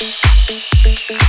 Дикая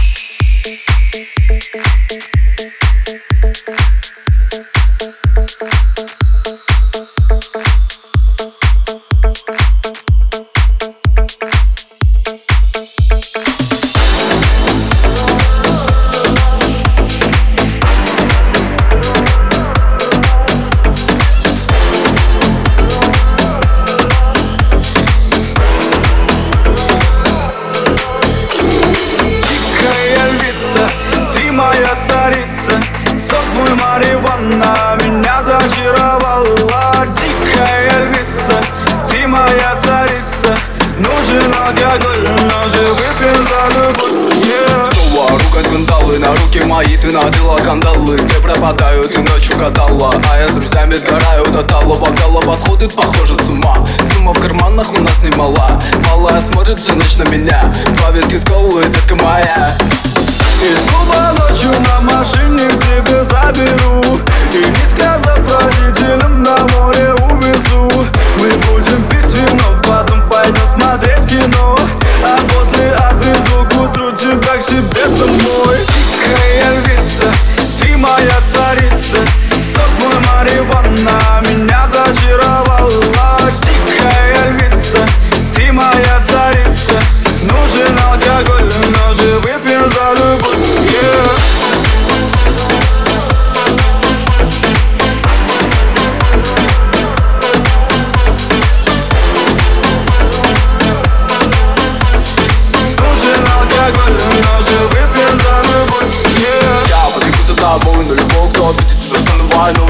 алкоголь, но же выпьем за любовь yeah. Снова на руки мои Ты надела кандалы, где пропадаю Ты ночью гадала, а я с друзьями сгораю До талого бокала подходит, похоже с ума Сумма в карманах у нас немала Малая смотрит всю ночь на меня Два виски с колой, детка моя Из клуба ночью на машине к тебе заберу И не сказав родителям на море себе домой Дикая львица, ты моя царица Сок мой Мариванна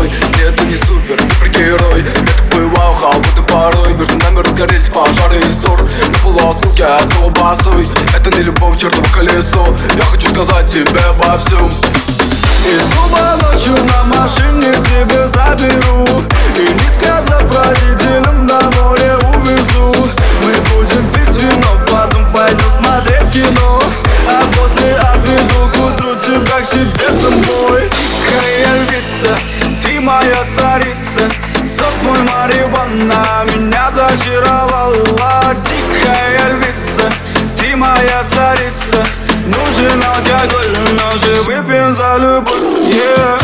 войной Нет, ты не супер, супергерой. Это бывал холодный порой. Между нами разгорелись пожары и ссор. На полуосколке, я снова босой Это не любовь, чертово колесо. Я хочу сказать тебе обо всем. Из клуба ночью на моя царица. Сок мой Мариванна меня зачаровала Дикая львица, ты моя царица Нужен алкоголь, но же выпьем за любовь